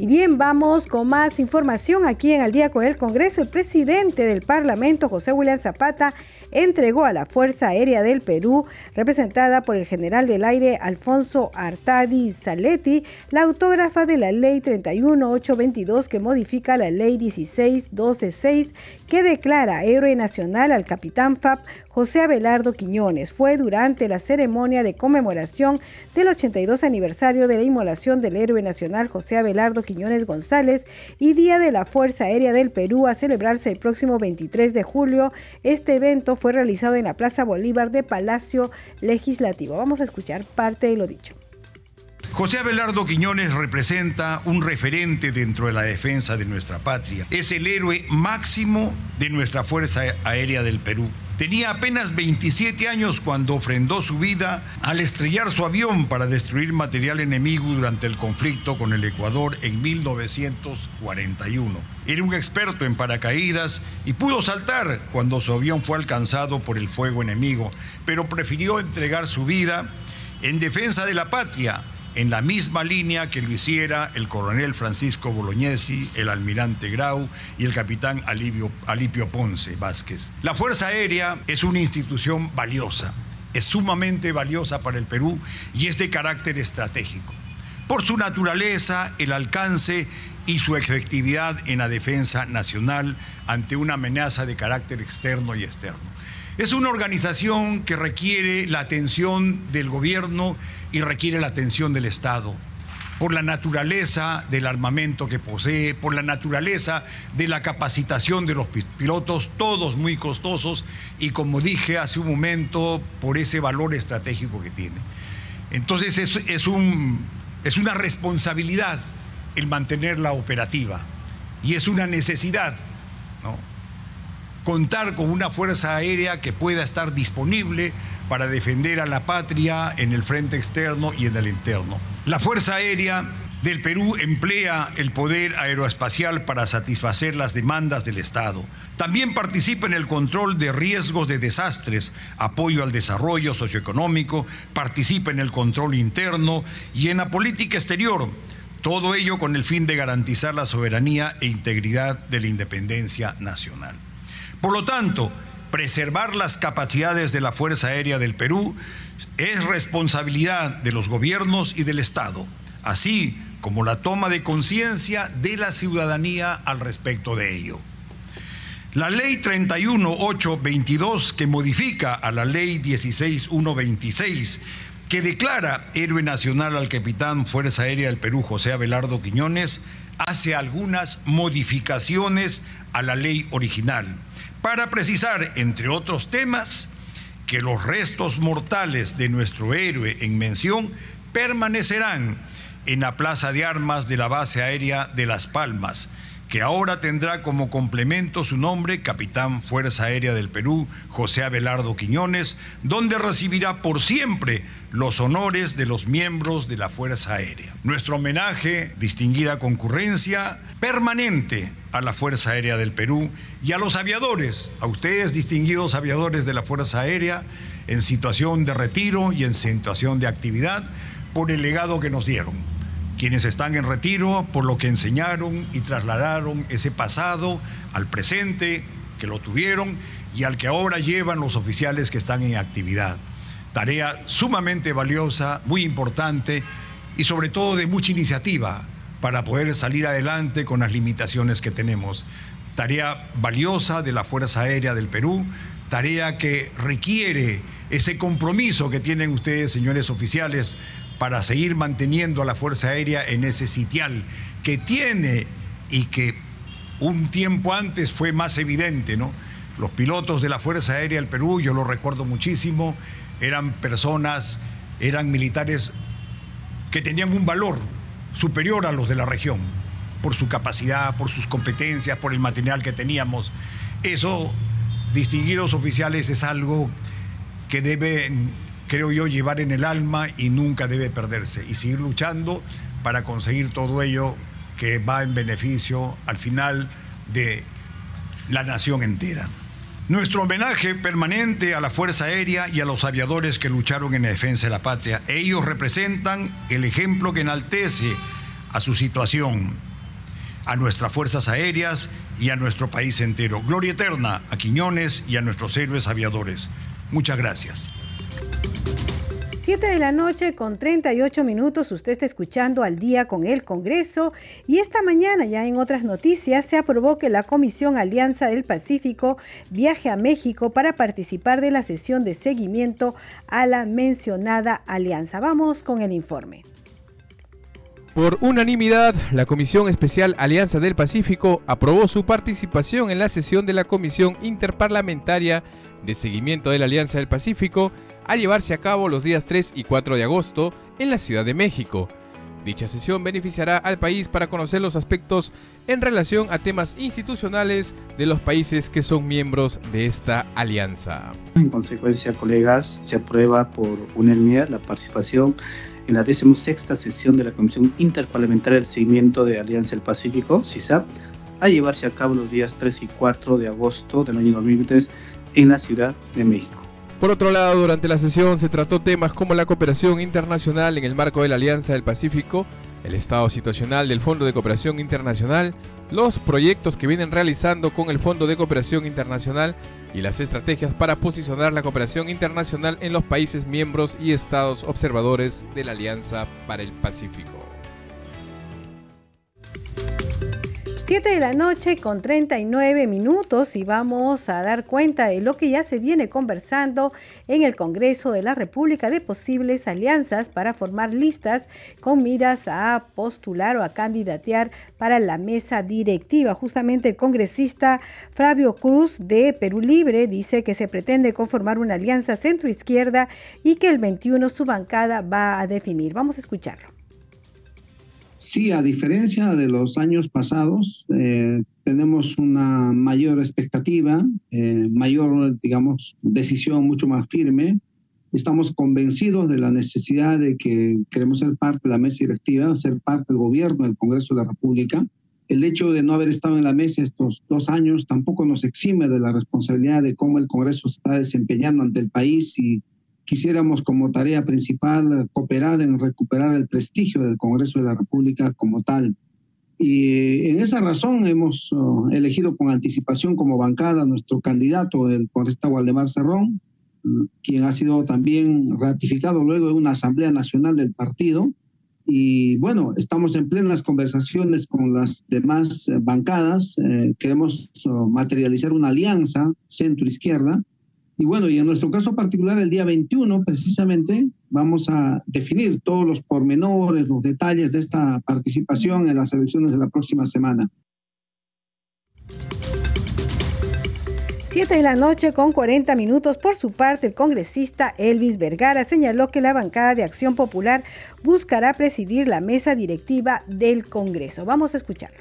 Y bien, vamos con más información aquí en Al día con el Congreso. El presidente del Parlamento, José William Zapata, entregó a la Fuerza Aérea del Perú, representada por el general del aire Alfonso Artadi Saletti, la autógrafa de la Ley 31822 que modifica la Ley 16126 que declara héroe nacional al capitán FAP José Abelardo Quiñones. Fue durante la ceremonia de conmemoración del 82 aniversario de la inmolación del héroe nacional José Abelardo Quiñones González y Día de la Fuerza Aérea del Perú a celebrarse el próximo 23 de julio. Este evento fue realizado en la Plaza Bolívar de Palacio Legislativo. Vamos a escuchar parte de lo dicho. José Abelardo Quiñones representa un referente dentro de la defensa de nuestra patria. Es el héroe máximo de nuestra Fuerza Aérea del Perú. Tenía apenas 27 años cuando ofrendó su vida al estrellar su avión para destruir material enemigo durante el conflicto con el Ecuador en 1941. Era un experto en paracaídas y pudo saltar cuando su avión fue alcanzado por el fuego enemigo, pero prefirió entregar su vida en defensa de la patria en la misma línea que lo hiciera el coronel Francisco Bolognesi, el almirante Grau y el capitán Alipio, Alipio Ponce Vázquez. La Fuerza Aérea es una institución valiosa, es sumamente valiosa para el Perú y es de carácter estratégico, por su naturaleza, el alcance y su efectividad en la defensa nacional ante una amenaza de carácter externo y externo. Es una organización que requiere la atención del gobierno y requiere la atención del Estado por la naturaleza del armamento que posee, por la naturaleza de la capacitación de los pilotos, todos muy costosos y como dije hace un momento, por ese valor estratégico que tiene. Entonces es, un, es una responsabilidad el mantenerla operativa y es una necesidad. ¿no? Contar con una fuerza aérea que pueda estar disponible para defender a la patria en el frente externo y en el interno. La Fuerza Aérea del Perú emplea el poder aeroespacial para satisfacer las demandas del Estado. También participa en el control de riesgos de desastres, apoyo al desarrollo socioeconómico, participa en el control interno y en la política exterior. Todo ello con el fin de garantizar la soberanía e integridad de la independencia nacional. Por lo tanto, preservar las capacidades de la Fuerza Aérea del Perú es responsabilidad de los gobiernos y del Estado, así como la toma de conciencia de la ciudadanía al respecto de ello. La ley 31822 que modifica a la ley 16126 que declara héroe nacional al capitán Fuerza Aérea del Perú José Abelardo Quiñones hace algunas modificaciones a la ley original para precisar, entre otros temas, que los restos mortales de nuestro héroe en mención permanecerán en la Plaza de Armas de la Base Aérea de Las Palmas, que ahora tendrá como complemento su nombre Capitán Fuerza Aérea del Perú, José Abelardo Quiñones, donde recibirá por siempre los honores de los miembros de la Fuerza Aérea. Nuestro homenaje, distinguida concurrencia, permanente a la Fuerza Aérea del Perú y a los aviadores, a ustedes distinguidos aviadores de la Fuerza Aérea, en situación de retiro y en situación de actividad, por el legado que nos dieron quienes están en retiro por lo que enseñaron y trasladaron ese pasado al presente que lo tuvieron y al que ahora llevan los oficiales que están en actividad. Tarea sumamente valiosa, muy importante y sobre todo de mucha iniciativa para poder salir adelante con las limitaciones que tenemos. Tarea valiosa de la Fuerza Aérea del Perú, tarea que requiere ese compromiso que tienen ustedes, señores oficiales, para seguir manteniendo a la Fuerza Aérea en ese sitial que tiene y que un tiempo antes fue más evidente, ¿no? Los pilotos de la Fuerza Aérea del Perú, yo lo recuerdo muchísimo, eran personas, eran militares que tenían un valor superior a los de la región, por su capacidad, por sus competencias, por el material que teníamos. Eso, distinguidos oficiales, es algo que debe creo yo, llevar en el alma y nunca debe perderse. Y seguir luchando para conseguir todo ello que va en beneficio al final de la nación entera. Nuestro homenaje permanente a la Fuerza Aérea y a los aviadores que lucharon en la defensa de la patria. Ellos representan el ejemplo que enaltece a su situación, a nuestras fuerzas aéreas y a nuestro país entero. Gloria eterna a Quiñones y a nuestros héroes aviadores. Muchas gracias. 7 de la noche con 38 minutos, usted está escuchando al día con el Congreso y esta mañana ya en otras noticias se aprobó que la Comisión Alianza del Pacífico viaje a México para participar de la sesión de seguimiento a la mencionada alianza. Vamos con el informe. Por unanimidad, la Comisión Especial Alianza del Pacífico aprobó su participación en la sesión de la Comisión Interparlamentaria de Seguimiento de la Alianza del Pacífico a llevarse a cabo los días 3 y 4 de agosto en la Ciudad de México. Dicha sesión beneficiará al país para conocer los aspectos en relación a temas institucionales de los países que son miembros de esta alianza. En consecuencia, colegas, se aprueba por unanimidad la participación en la 16 sesión de la Comisión Interparlamentaria del Seguimiento de Alianza del Pacífico, CISAP, a llevarse a cabo los días 3 y 4 de agosto del año 2023 en la Ciudad de México. Por otro lado, durante la sesión se trató temas como la cooperación internacional en el marco de la Alianza del Pacífico, el estado situacional del Fondo de Cooperación Internacional, los proyectos que vienen realizando con el Fondo de Cooperación Internacional y las estrategias para posicionar la cooperación internacional en los países miembros y estados observadores de la Alianza para el Pacífico. 7 de la noche con 39 minutos y vamos a dar cuenta de lo que ya se viene conversando en el Congreso de la República de posibles alianzas para formar listas con miras a postular o a candidatear para la mesa directiva. Justamente el congresista Flavio Cruz de Perú Libre dice que se pretende conformar una alianza centro-izquierda y que el 21 su bancada va a definir. Vamos a escucharlo. Sí, a diferencia de los años pasados, eh, tenemos una mayor expectativa, eh, mayor, digamos, decisión mucho más firme Estamos convencidos de la necesidad de que queremos ser parte de la mesa directiva, ser parte del gobierno del Congreso de la República. El hecho de no haber estado en la mesa estos dos años tampoco nos exime de la responsabilidad de cómo el Congreso se está desempeñando ante el país y quisiéramos como tarea principal cooperar en recuperar el prestigio del Congreso de la República como tal. Y en esa razón hemos uh, elegido con anticipación como bancada nuestro candidato, el congresista Waldemar Cerrón, quien ha sido también ratificado luego de una Asamblea Nacional del partido. Y bueno, estamos en plenas conversaciones con las demás eh, bancadas. Eh, queremos uh, materializar una alianza centro-izquierda. Y bueno, y en nuestro caso particular, el día 21, precisamente, vamos a definir todos los pormenores, los detalles de esta participación en las elecciones de la próxima semana. 7 de la noche con 40 minutos. Por su parte, el congresista Elvis Vergara señaló que la bancada de Acción Popular buscará presidir la mesa directiva del Congreso. Vamos a escucharlo.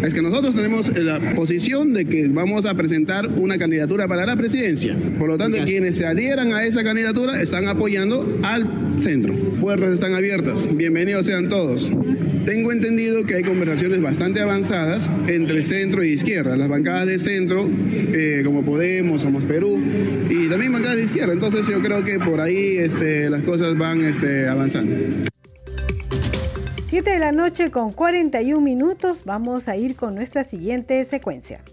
Es que nosotros tenemos la posición de que vamos a presentar una candidatura para la presidencia. Por lo tanto, quienes se adhieran a esa candidatura están apoyando al centro. Puertas están abiertas. Bienvenidos sean todos. Tengo entendido que hay conversaciones bastante avanzadas entre centro y izquierda. Las bancadas de centro, eh, como Podemos, Somos Perú, y también bancadas de izquierda. Entonces yo creo que por ahí este, las cosas van este, avanzando. 7 de la noche con 41 minutos. Vamos a ir con nuestra siguiente secuencia.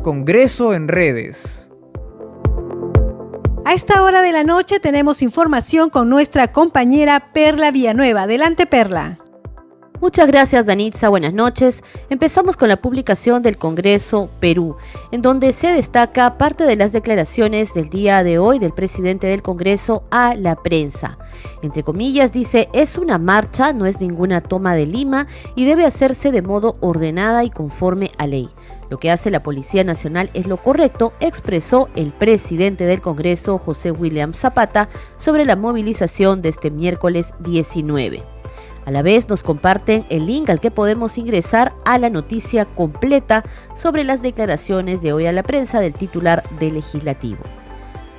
Congreso en redes. A esta hora de la noche tenemos información con nuestra compañera Perla Villanueva. Adelante, Perla. Muchas gracias Danitza, buenas noches. Empezamos con la publicación del Congreso Perú, en donde se destaca parte de las declaraciones del día de hoy del presidente del Congreso a la prensa. Entre comillas dice, es una marcha, no es ninguna toma de Lima y debe hacerse de modo ordenada y conforme a ley. Lo que hace la Policía Nacional es lo correcto, expresó el presidente del Congreso, José William Zapata, sobre la movilización de este miércoles 19. A la vez nos comparten el link al que podemos ingresar a la noticia completa sobre las declaraciones de hoy a la prensa del titular del legislativo.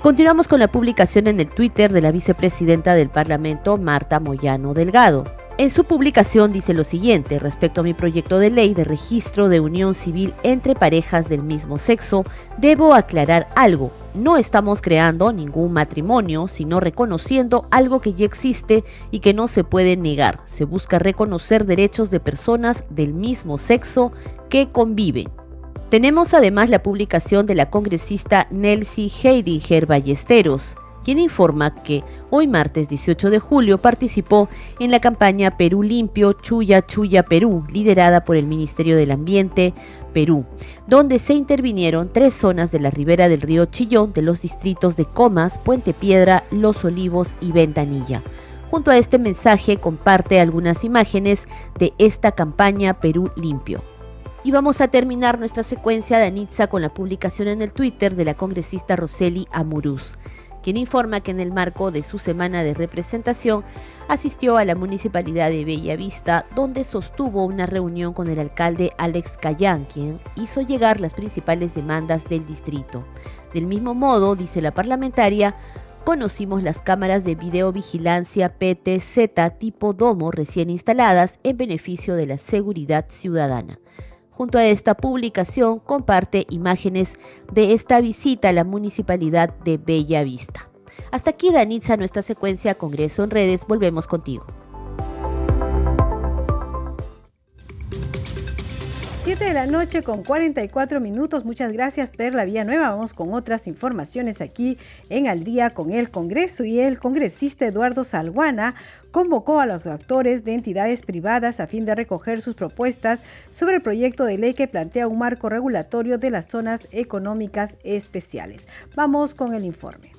Continuamos con la publicación en el Twitter de la vicepresidenta del Parlamento, Marta Moyano Delgado. En su publicación dice lo siguiente respecto a mi proyecto de ley de registro de unión civil entre parejas del mismo sexo, debo aclarar algo. No estamos creando ningún matrimonio, sino reconociendo algo que ya existe y que no se puede negar. Se busca reconocer derechos de personas del mismo sexo que conviven. Tenemos además la publicación de la congresista Nelsie Heidinger Ballesteros quien informa que hoy martes 18 de julio participó en la campaña Perú Limpio Chuya Chuya Perú, liderada por el Ministerio del Ambiente Perú, donde se intervinieron tres zonas de la ribera del río Chillón de los distritos de Comas, Puente Piedra, Los Olivos y Ventanilla. Junto a este mensaje comparte algunas imágenes de esta campaña Perú Limpio. Y vamos a terminar nuestra secuencia de Anitza con la publicación en el Twitter de la congresista Roseli Amuruz quien informa que en el marco de su semana de representación asistió a la municipalidad de Bellavista, donde sostuvo una reunión con el alcalde Alex Cayán, quien hizo llegar las principales demandas del distrito. Del mismo modo, dice la parlamentaria, conocimos las cámaras de videovigilancia PTZ tipo Domo recién instaladas en beneficio de la seguridad ciudadana. Junto a esta publicación comparte imágenes de esta visita a la municipalidad de Bella Vista. Hasta aquí Danitza nuestra secuencia Congreso en redes. Volvemos contigo. 7 de la noche con 44 minutos. Muchas gracias, Perla Nueva. Vamos con otras informaciones aquí en Al día con el Congreso y el congresista Eduardo Salguana convocó a los actores de entidades privadas a fin de recoger sus propuestas sobre el proyecto de ley que plantea un marco regulatorio de las zonas económicas especiales. Vamos con el informe.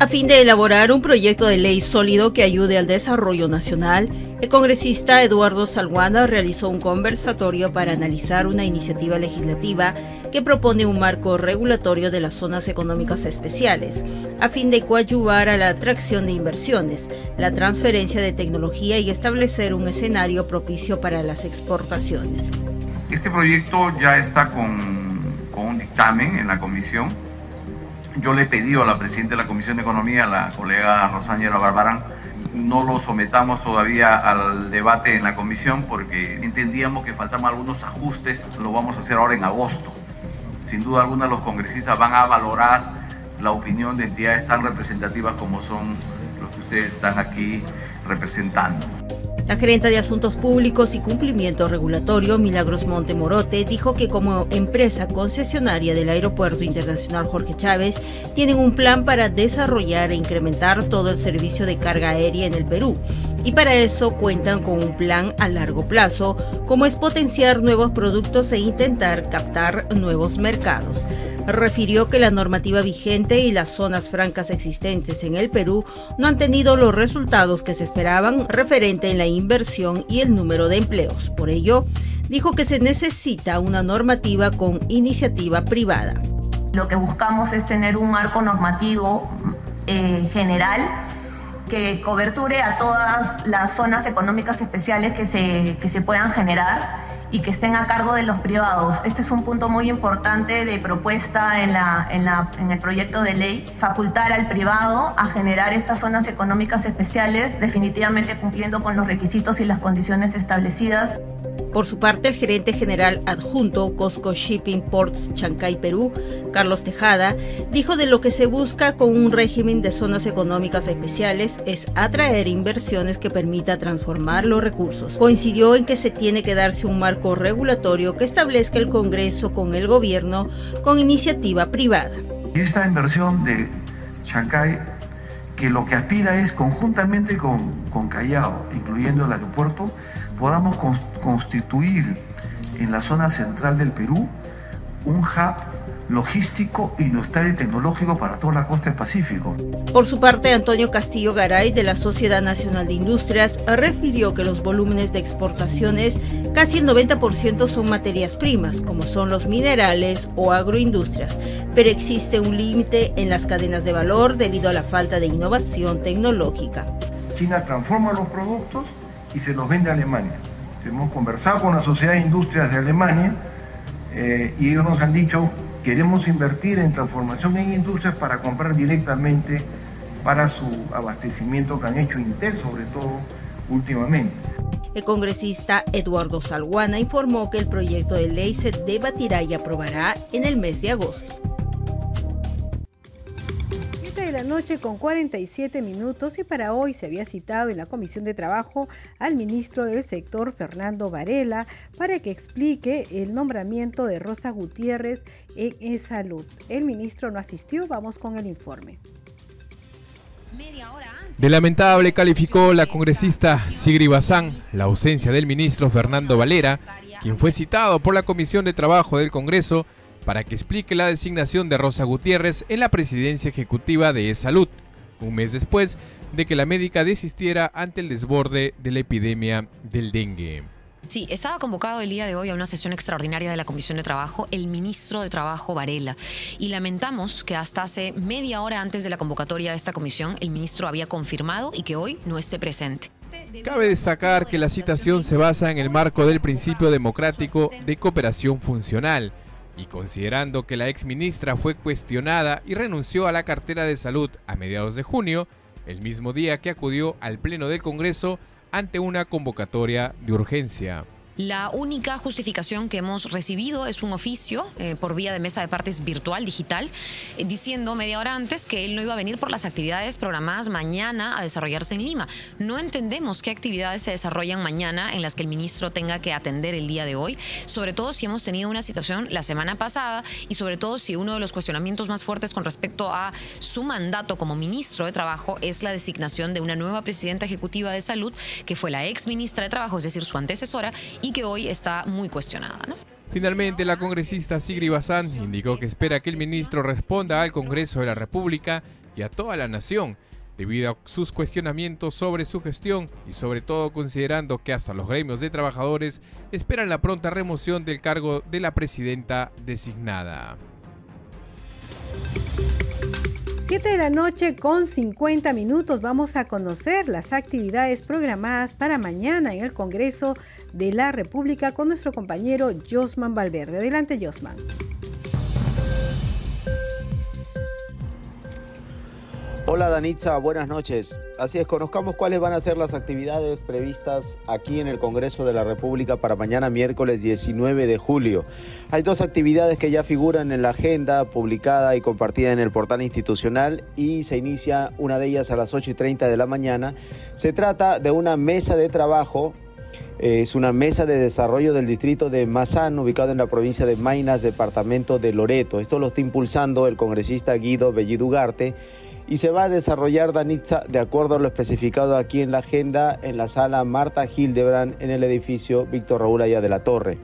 A fin de elaborar un proyecto de ley sólido que ayude al desarrollo nacional, el congresista Eduardo Salguana realizó un conversatorio para analizar una iniciativa legislativa que propone un marco regulatorio de las zonas económicas especiales, a fin de coadyuvar a la atracción de inversiones, la transferencia de tecnología y establecer un escenario propicio para las exportaciones. Este proyecto ya está con, con un dictamen en la comisión. Yo le he pedido a la presidenta de la Comisión de Economía, la colega Rosángela Barbarán, no lo sometamos todavía al debate en la comisión porque entendíamos que faltaban algunos ajustes. Lo vamos a hacer ahora en agosto. Sin duda alguna los congresistas van a valorar la opinión de entidades tan representativas como son los que ustedes están aquí representando. La gerente de Asuntos Públicos y Cumplimiento Regulatorio, Milagros Montemorote, dijo que como empresa concesionaria del Aeropuerto Internacional Jorge Chávez, tienen un plan para desarrollar e incrementar todo el servicio de carga aérea en el Perú. Y para eso cuentan con un plan a largo plazo, como es potenciar nuevos productos e intentar captar nuevos mercados refirió que la normativa vigente y las zonas francas existentes en el Perú no han tenido los resultados que se esperaban referente en la inversión y el número de empleos. Por ello, dijo que se necesita una normativa con iniciativa privada. Lo que buscamos es tener un marco normativo eh, general que coberture a todas las zonas económicas especiales que se, que se puedan generar y que estén a cargo de los privados. Este es un punto muy importante de propuesta en, la, en, la, en el proyecto de ley, facultar al privado a generar estas zonas económicas especiales, definitivamente cumpliendo con los requisitos y las condiciones establecidas. Por su parte, el gerente general adjunto Costco Shipping Ports Chancay, Perú, Carlos Tejada, dijo de lo que se busca con un régimen de zonas económicas especiales es atraer inversiones que permita transformar los recursos. Coincidió en que se tiene que darse un marco regulatorio que establezca el Congreso con el gobierno con iniciativa privada. Esta inversión de Chancay que lo que aspira es conjuntamente con, con Callao, incluyendo el aeropuerto, podamos constituir en la zona central del Perú un hub logístico, industrial y tecnológico para toda la costa del Pacífico. Por su parte, Antonio Castillo Garay de la Sociedad Nacional de Industrias refirió que los volúmenes de exportaciones, casi el 90% son materias primas, como son los minerales o agroindustrias, pero existe un límite en las cadenas de valor debido a la falta de innovación tecnológica. China transforma los productos y se los vende a Alemania. Hemos conversado con la Sociedad de Industrias de Alemania eh, y ellos nos han dicho queremos invertir en transformación en industrias para comprar directamente para su abastecimiento que han hecho Intel sobre todo últimamente. El congresista Eduardo Salguana informó que el proyecto de ley se debatirá y aprobará en el mes de agosto la noche con 47 minutos y para hoy se había citado en la Comisión de Trabajo al ministro del sector Fernando Varela para que explique el nombramiento de Rosa Gutiérrez en salud. El ministro no asistió, vamos con el informe. De lamentable calificó la congresista Sigri Bazán la ausencia del ministro Fernando Valera, quien fue citado por la Comisión de Trabajo del Congreso para que explique la designación de Rosa Gutiérrez en la presidencia ejecutiva de E-Salud, un mes después de que la médica desistiera ante el desborde de la epidemia del dengue. Sí, estaba convocado el día de hoy a una sesión extraordinaria de la Comisión de Trabajo el ministro de Trabajo Varela y lamentamos que hasta hace media hora antes de la convocatoria de esta comisión el ministro había confirmado y que hoy no esté presente. Cabe destacar que la citación se basa en el marco del principio democrático de cooperación funcional y considerando que la ex ministra fue cuestionada y renunció a la cartera de salud a mediados de junio, el mismo día que acudió al Pleno del Congreso ante una convocatoria de urgencia. La única justificación que hemos recibido es un oficio eh, por vía de mesa de partes virtual, digital, eh, diciendo media hora antes que él no iba a venir por las actividades programadas mañana a desarrollarse en Lima. No entendemos qué actividades se desarrollan mañana en las que el ministro tenga que atender el día de hoy, sobre todo si hemos tenido una situación la semana pasada y sobre todo si uno de los cuestionamientos más fuertes con respecto a su mandato como ministro de Trabajo es la designación de una nueva presidenta ejecutiva de salud, que fue la ex ministra de Trabajo, es decir, su antecesora, y que hoy está muy cuestionada. Finalmente, la congresista Sigri Bazán indicó que espera que el ministro responda al Congreso de la República y a toda la nación, debido a sus cuestionamientos sobre su gestión y sobre todo considerando que hasta los gremios de trabajadores esperan la pronta remoción del cargo de la presidenta designada. 7 de la noche con 50 minutos vamos a conocer las actividades programadas para mañana en el Congreso de la República con nuestro compañero Josman Valverde. Adelante, Josman. Hola Danitza, buenas noches. Así es, conozcamos cuáles van a ser las actividades previstas aquí en el Congreso de la República para mañana miércoles 19 de julio. Hay dos actividades que ya figuran en la agenda publicada y compartida en el portal institucional y se inicia una de ellas a las 8 y 30 de la mañana. Se trata de una mesa de trabajo es una mesa de desarrollo del distrito de Mazán, ubicado en la provincia de Mainas, departamento de Loreto. Esto lo está impulsando el congresista Guido Bellidugarte y se va a desarrollar, Danitza, de acuerdo a lo especificado aquí en la agenda, en la sala Marta Hildebrand, en el edificio Víctor Raúl Allá de la Torre.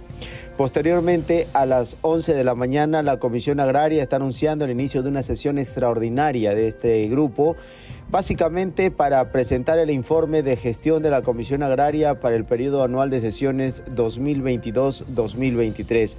Posteriormente, a las 11 de la mañana, la Comisión Agraria está anunciando el inicio de una sesión extraordinaria de este grupo, básicamente para presentar el informe de gestión de la Comisión Agraria para el periodo anual de sesiones 2022-2023.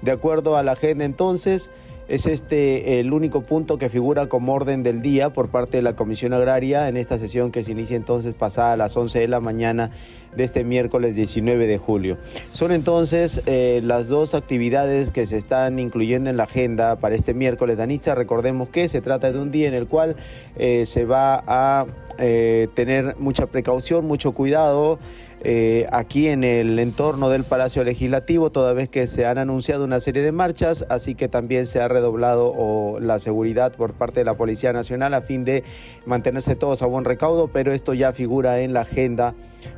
De acuerdo a la agenda entonces, es este el único punto que figura como orden del día por parte de la Comisión Agraria en esta sesión que se inicia entonces pasada a las 11 de la mañana de este miércoles 19 de julio. Son entonces eh, las dos actividades que se están incluyendo en la agenda para este miércoles. Danitza, recordemos que se trata de un día en el cual eh, se va a eh, tener mucha precaución, mucho cuidado. Eh, aquí en el entorno del Palacio Legislativo, toda vez que se han anunciado una serie de marchas, así que también se ha redoblado la seguridad por parte de la Policía Nacional a fin de mantenerse todos a buen recaudo, pero esto ya figura en la agenda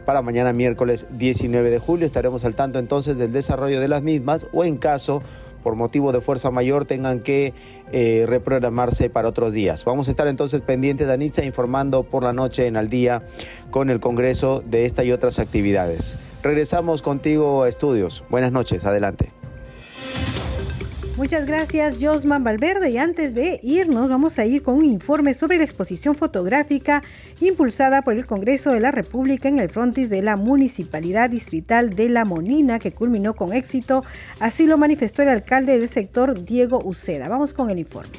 para mañana miércoles 19 de julio. Estaremos al tanto entonces del desarrollo de las mismas o en caso por motivo de fuerza mayor tengan que eh, reprogramarse para otros días. Vamos a estar entonces pendientes, Danitza, informando por la noche en al día con el Congreso de esta y otras actividades. Regresamos contigo a estudios. Buenas noches, adelante. Muchas gracias, Josman Valverde. Y antes de irnos, vamos a ir con un informe sobre la exposición fotográfica impulsada por el Congreso de la República en el frontis de la Municipalidad Distrital de La Monina, que culminó con éxito. Así lo manifestó el alcalde del sector, Diego Uceda. Vamos con el informe.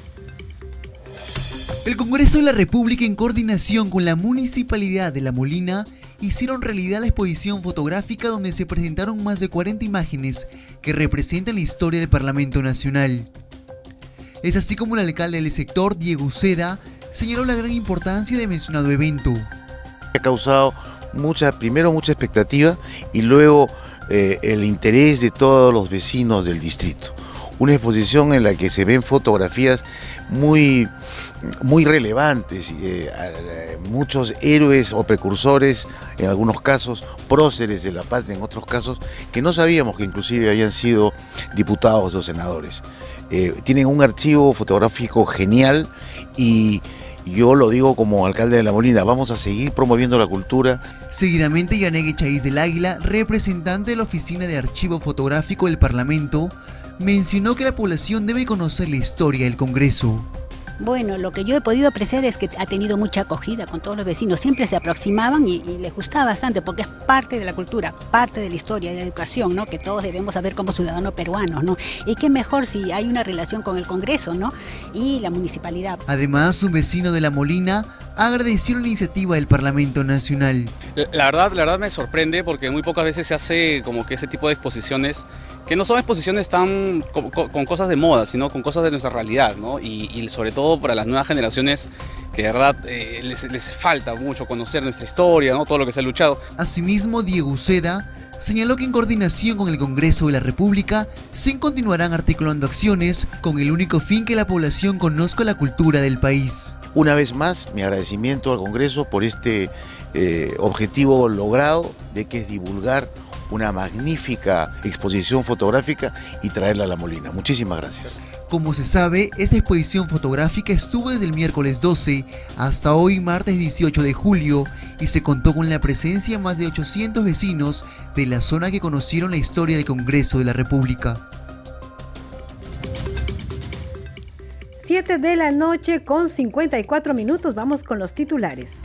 El Congreso de la República, en coordinación con la Municipalidad de La Molina, hicieron realidad la exposición fotográfica donde se presentaron más de 40 imágenes que representan la historia del Parlamento Nacional. Es así como el alcalde del sector, Diego Uceda, señaló la gran importancia de mencionado evento. Ha causado mucha, primero mucha expectativa y luego eh, el interés de todos los vecinos del distrito una exposición en la que se ven fotografías muy, muy relevantes, eh, muchos héroes o precursores, en algunos casos próceres de la patria, en otros casos que no sabíamos que inclusive habían sido diputados o senadores. Eh, tienen un archivo fotográfico genial y yo lo digo como alcalde de La Molina, vamos a seguir promoviendo la cultura. Seguidamente, Yanegue Chaiz del Águila, representante de la Oficina de Archivo Fotográfico del Parlamento, mencionó que la población debe conocer la historia del Congreso. Bueno, lo que yo he podido apreciar es que ha tenido mucha acogida con todos los vecinos. Siempre se aproximaban y, les gustaba bastante porque es parte de la cultura, parte de la historia, de la educación, ¿no? Que todos debemos saber como ciudadanos peruanos, ¿no? Y qué mejor si hay una relación con el Congreso, ¿no? Y la municipalidad. Además, un vecino de La Molina agradeció la iniciativa del Parlamento Nacional. La verdad, la verdad me sorprende porque muy pocas veces se hace como que ese tipo de exposiciones que no son exposiciones tan con, cosas de moda, sino con cosas de nuestra realidad, ¿no? Y, sobre todo para las nuevas generaciones que de verdad eh, les, les, falta mucho conocer nuestra historia, ¿no? Todo lo que se ha luchado. Asimismo, Diego Uceda señaló que en coordinación con el Congreso de la República se continuarán articulando acciones con el único fin que la población conozca la cultura del país. Una vez más, mi agradecimiento al Congreso por este eh, objetivo logrado de que es divulgar una magnífica exposición fotográfica y traerla a La Molina. Muchísimas gracias. Como se sabe, esta exposición fotográfica estuvo desde el miércoles 12 hasta hoy martes 18 de julio y se contó con la presencia de más de 800 vecinos de la zona que conocieron la historia del Congreso de la República. 7 de la noche con 54 minutos. Vamos con los titulares.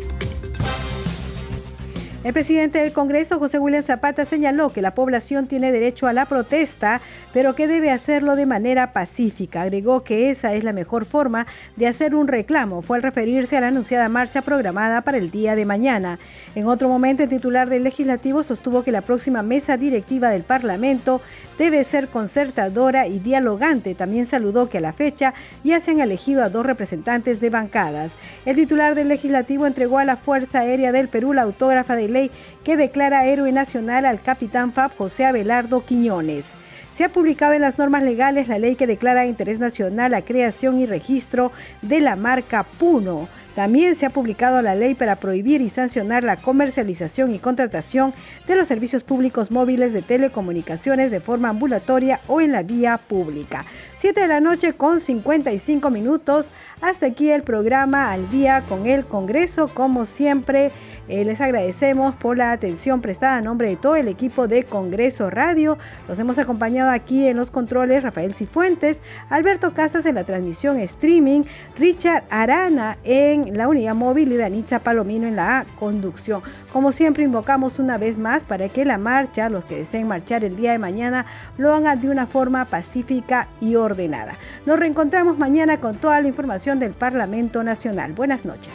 El presidente del Congreso, José William Zapata, señaló que la población tiene derecho a la protesta, pero que debe hacerlo de manera pacífica. Agregó que esa es la mejor forma de hacer un reclamo. Fue al referirse a la anunciada marcha programada para el día de mañana. En otro momento, el titular del legislativo sostuvo que la próxima mesa directiva del Parlamento debe ser concertadora y dialogante. También saludó que a la fecha ya se han elegido a dos representantes de bancadas. El titular del legislativo entregó a la Fuerza Aérea del Perú la autógrafa de ley que declara héroe nacional al capitán FAB José Abelardo Quiñones. Se ha publicado en las normas legales la ley que declara de interés nacional la creación y registro de la marca Puno. También se ha publicado la ley para prohibir y sancionar la comercialización y contratación de los servicios públicos móviles de telecomunicaciones de forma ambulatoria o en la vía pública. 7 de la noche con 55 minutos. Hasta aquí el programa al día con el Congreso. Como siempre, eh, les agradecemos por la atención prestada a nombre de todo el equipo de Congreso Radio. Los hemos acompañado aquí en los controles Rafael Cifuentes, Alberto Casas en la transmisión streaming, Richard Arana en la unidad móvil y Danitza Palomino en la conducción. Como siempre, invocamos una vez más para que la marcha, los que deseen marchar el día de mañana, lo hagan de una forma pacífica y ordenada. Nos reencontramos mañana con toda la información del Parlamento Nacional. Buenas noches.